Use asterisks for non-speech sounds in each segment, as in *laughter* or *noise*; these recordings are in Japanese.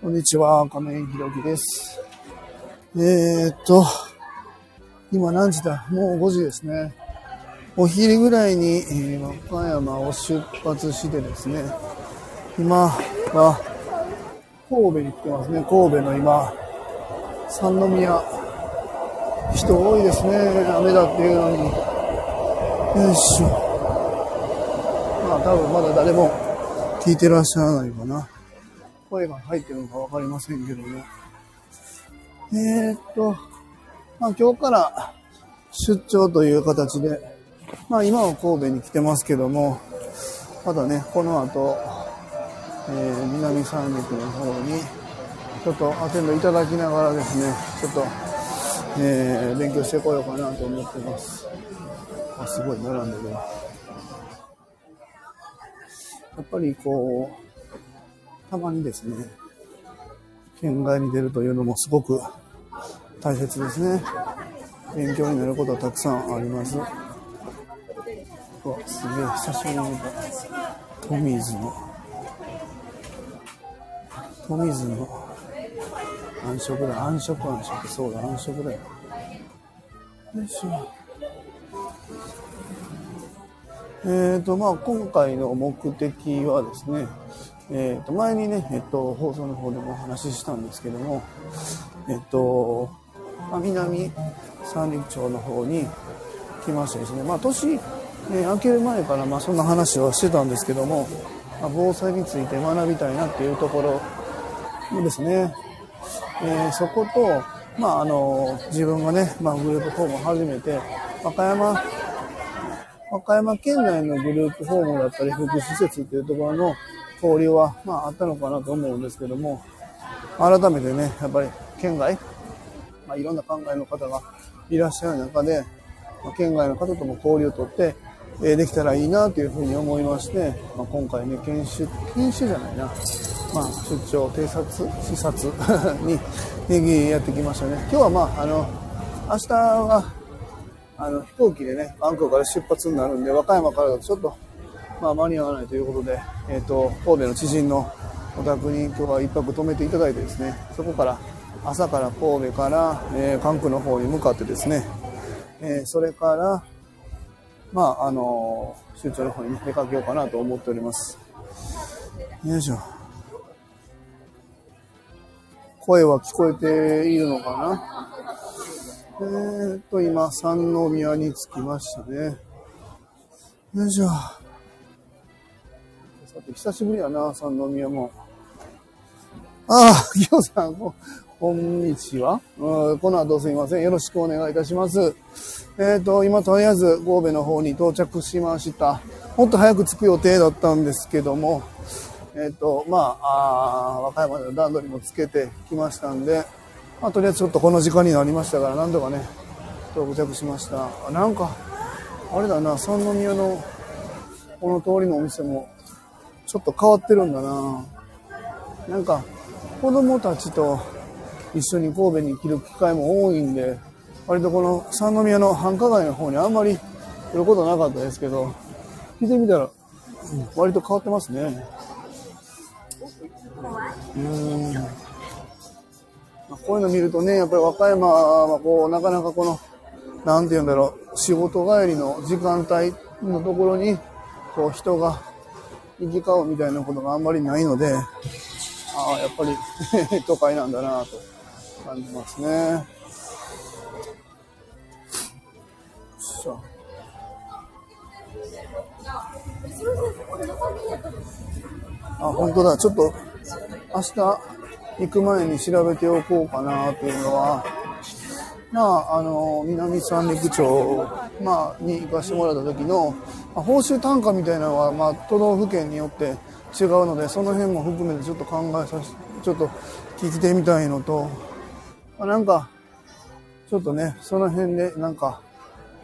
こんにちは、亀井ひろきです。えー、っと、今何時だ？もう5時ですね。お昼ぐらいに、えー和歌山を出発してですね、今は神戸に来てますね。神戸の今、三宮。人多いですね。雨だっていうのに。よいしょ。まあ多分まだ誰も聞いてらっしゃらないかな。声が入ってるのかわかりませんけども。えー、っと、まあ今日から出張という形で、まあ今は神戸に来てますけども、まだね、この後、えー南三陸の方に、ちょっとアテンドいただきながらですね、ちょっと、えー勉強してこようかなと思ってます。あ、すごい並んでるな。やっぱりこう、たまにですね、県外に出るというのもすごく大切ですね。勉強になることはたくさんあります。うわ、すげえ、久しぶりに見た。トミーズの、トミーズの暗色だ、暗色暗色、そうだ、暗色だよ。よいしょ。えーとまあ、今回の目的はですね、えー、と前にね、えっと、放送の方でもお話ししたんですけども、えっとまあ、南三陸町の方に来ましてですね、まあ、年、ね、明ける前からまあそんな話はしてたんですけども、まあ、防災について学びたいなっていうところですね、えーそこと、まあ、あの自分がね、まあ、グループホームを始めて和歌山和歌山県内のグループホームだったり、福祉施設っていうところの交流は、まあ、あったのかなと思うんですけども、改めてね、やっぱり県外、まあ、いろんな考えの方がいらっしゃる中で、まあ、県外の方とも交流をとって、えーできたらいいなというふうに思いまして、まあ、今回ね、研修、研修じゃないな、まあ、出張、偵察、視察 *laughs* に、ね、やってきましたね。今日はまあ、あの、明日は、あの飛行機でね、バンコクから出発になるんで、和歌山からだとちょっと、まあ、間に合わないということで、えっ、と、神戸の知人のお宅に今日は一泊泊めていただいてですね、そこから朝から神戸から、えー関空の方に向かってですね、えーそれから、まあ、あの出張の方に出かけようかなと思っております。よいしょ。声は聞こえているのかな？えーっと、今、三宮に着きましたね。よいしょ。久しぶりやな、三宮も。ああ、ぎょうさん、ここんにちは。うんこの後すいません。よろしくお願いいたします。えーっと、今、とりあえず、神戸の方に到着しました。もっと早く着く予定だったんですけども、えーっと、まあ、あー和歌山での段取りもつけてきましたんで、まあ、とりあえずちょっとこの時間になりましたから、なんとかね、到着しました。あなんか、あれだな、三宮のこの通りのお店も、ちょっと変わってるんだな。なんか、子供たちと一緒に神戸に来る機会も多いんで、割とこの三宮の繁華街の方にあんまり来ることなかったですけど、聞いてみたら、割と変わってますね。うん。こういうの見るとね、やっぱり和歌山はこう、なかなかこの、なんて言うんだろう、仕事帰りの時間帯のところに、こう人が行き交うみたいなことがあんまりないので、ああ、やっぱり都会なんだなと感じますね。よいしょあ、本当だ。ちょっと、明日行く前に調べておこうかなというのは、まあ、あの、南三陸町、まあ、に行かしてもらった時の、報酬単価みたいなのは、まあ、都道府県によって違うので、その辺も含めてちょっと考えさせちょっと聞いてみたいのと、まあ、なんか、ちょっとね、その辺で、なんか、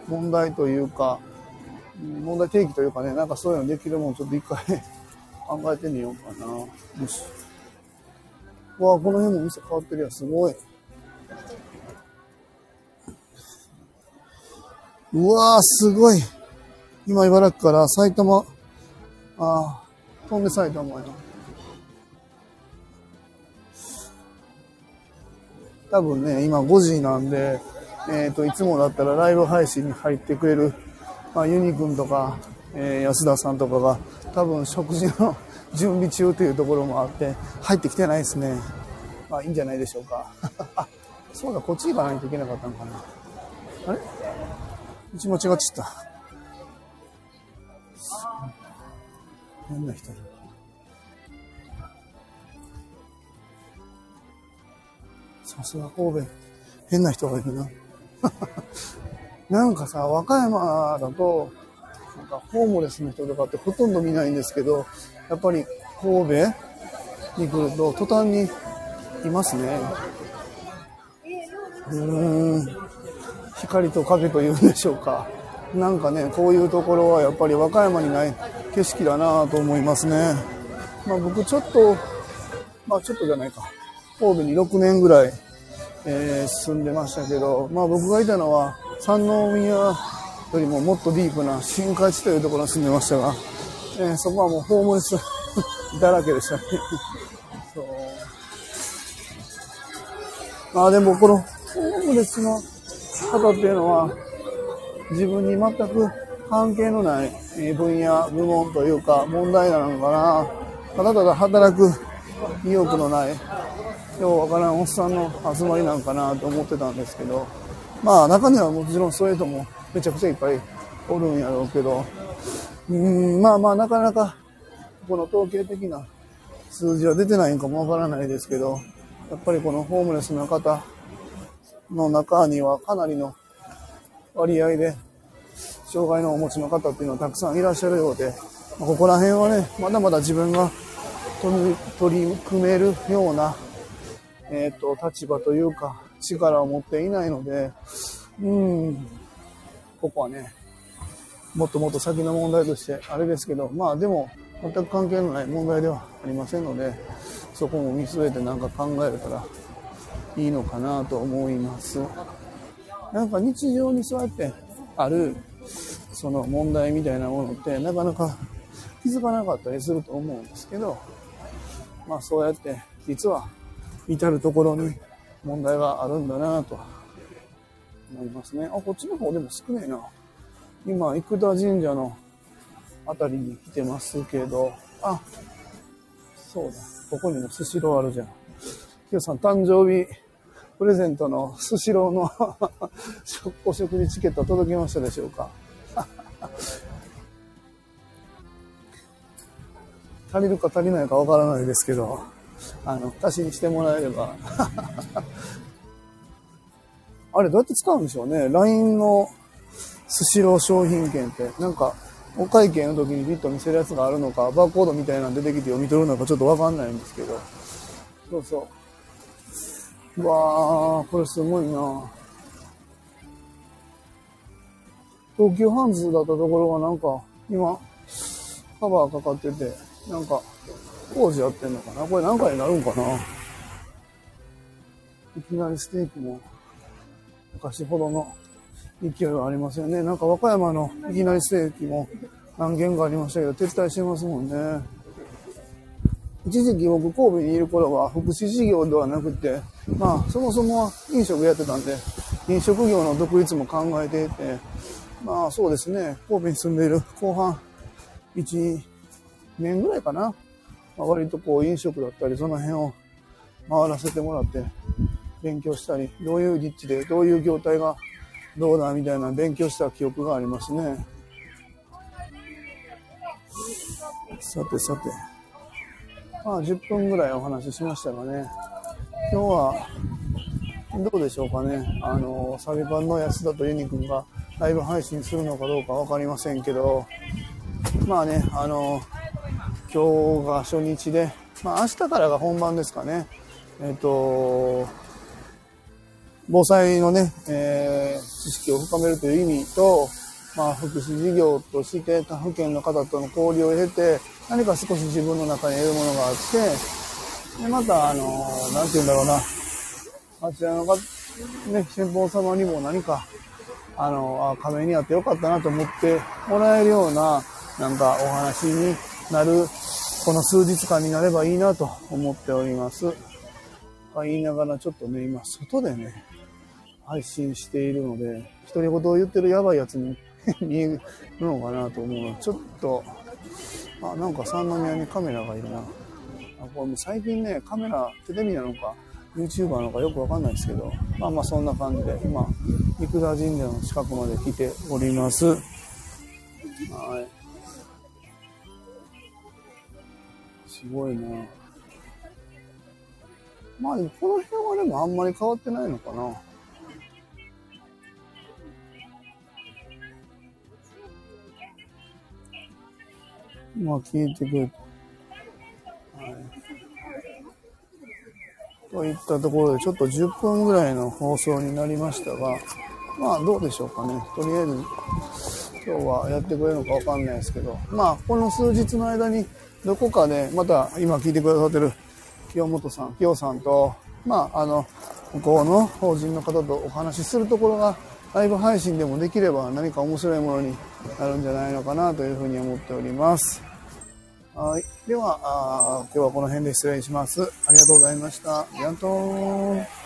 問題というか、問題提起というかね、なんかそういうのできるもん、ちょっと一回 *laughs* 考えてみようかな。よし。わあ、この辺も店変わってるやん、すごい。うわあ、すごい。今、茨城から埼玉、ああ、飛んで埼玉や。多分ね、今5時なんで、えっ、と、いつもだったらライブ配信に入ってくれる、まあ、ユニくんとか、えー、安田さんとかが、多分食事の *laughs* 準備中というところもあって、入ってきてないですね。まあ、いいんじゃないでしょうか。*laughs* そうだ、こっち行かないといけなかったのかな。あれ？うちも違っちゃった。変な人だ。さすが神戸。変な人がいるな。*laughs* なんかさ、和歌山だと、なんかホームレスの人とかってほとんど見ないんですけど、やっぱり神戸に来ると途端にいますね。うーん。光と影というんでしょうか。なんかね、こういうところはやっぱり和歌山にない景色だなと思いますね。まあ僕ちょっと、まあちょっとじゃないか。神戸に6年ぐらいえー、進んでましたけど、まあ僕がいたのは三宮よりももっとディープな新海地というところに住んでましたが、えー、そこはもうホームレス *laughs* だらけでしたね。*laughs* そうまあでもこのホームレスの方っていうのは自分に全く関係のない分野、部門というか問題なのかな。ただただ働く意欲のないようわからんおっさんの集まりなんかなと思ってたんですけど、まあ中にはもちろんそういう人もめちゃくちゃいっぱいおるんやろうけど、うん、まあまあなかなかこの統計的な数字は出てないんかもわからないですけど、やっぱりこのホームレスの方の中にはかなりの割合で障害のお持ちの方っていうのはたくさんいらっしゃるようで、ここら辺はね、まだまだ自分が取り組めるようなえっ、と、立場というか、力を持っていないので、うん、ここはね、もっともっと先の問題として、あれですけど、まあでも、全く関係のない問題ではありませんので、そこも見据えて何か考えれたらいいのかなと思います。なんか日常にそうやってある、その問題みたいなものって、なかなか気づかなかったりすると思うんですけど、まあそうやって、実は至るところに問題があるんだなと思いますね。あ、こっちの方でも少ねえな。今、生田神社のあたりに来てますけど、あ、そうだ。ここにもスシローあるじゃん。きよさん誕生日プレゼントのスシローの *laughs* お食事チケット届きましたでしょうか？*laughs* 足りるか足りないかわからないですけど、あの、足しにしてもらえれば。*laughs* あれ、どうやって使うんでしょうね？LINE のスシロー商品券って、なんか、お会計の時にビット見せるやつがあるのか、バーコードみたいなの出てきて読み取るのかちょっとわかんないんですけど。そうそう。うわー、これすごいな東急ハンズだったところがなんか、今、カバーかかってて、なんか、工事やってんのかな？これ何回になるんかな？いきなりステーキも昔ほどの勢いはありませんね。なんか和歌山のいきなりステーキも何軒かありましたけど、撤退してますもんね。一時期僕神戸にいる頃は福祉事業ではなくて、まあそもそもは飲食やってたんで、飲食業の独立も考えていて、まあそうですね、神戸に住んでいる後半1年ぐらいかな。まあ、割とこう飲食だったりその辺を回らせてもらって勉強したり、どういう立地でどういう業態がどうだみたいな勉強した記憶がありますね。さてさて。まあ10分ぐらいお話ししましたがね。今日はどうでしょうかね。あの、サビパンの安田とユニくんがライブ配信するのかどうかわかりませんけど、まあね、あの、今日が初日で、まあ、明日からが本番ですかね。えっ、と、防災のね、えー、知識を深めるという意味と、まあ、福祉事業として他府県の方との交流を経て、何か少し自分の中に得るものがあって、で、また、あの、なんて言うんだろうな、あちらの方、ね、先方様にも何か、あの、あ、亀にあってよかったなと思ってもらえるような、なんかお話になるこの数日間になればいいなと思っております。言いながらちょっとね、今外でね、配信しているので、独り言を言ってるやばいやつに *laughs* 見えるのかなと思うのちょっと、あ、なんか三宮にカメラがいるな。あこれ最近ね、カメラ、テレビなのか、YouTuber なのかよくわかんないですけど、まあまあそんな感じで、今、生田神社の近くまで来ております。はい。すごいね。まあ、この辺はでもあんまり変わってないのかな。まあ、聞いてくれて。はい。といったところで、ちょっと10分ぐらいの放送になりましたが、まあ、どうでしょうかね。とりあえず、今日はやってくれるのかわかんないですけど、まあ、この数日の間に、どこかで、また今聞いてくださってる清本さん、清さんと、まあ、あの、向こうの法人の方とお話しするところが、ライブ配信でもできれば何か面白いものになるんじゃないのかなというふうに思っております。はい。では、今日はこの辺で失礼します。ありがとうございました。ありがとう。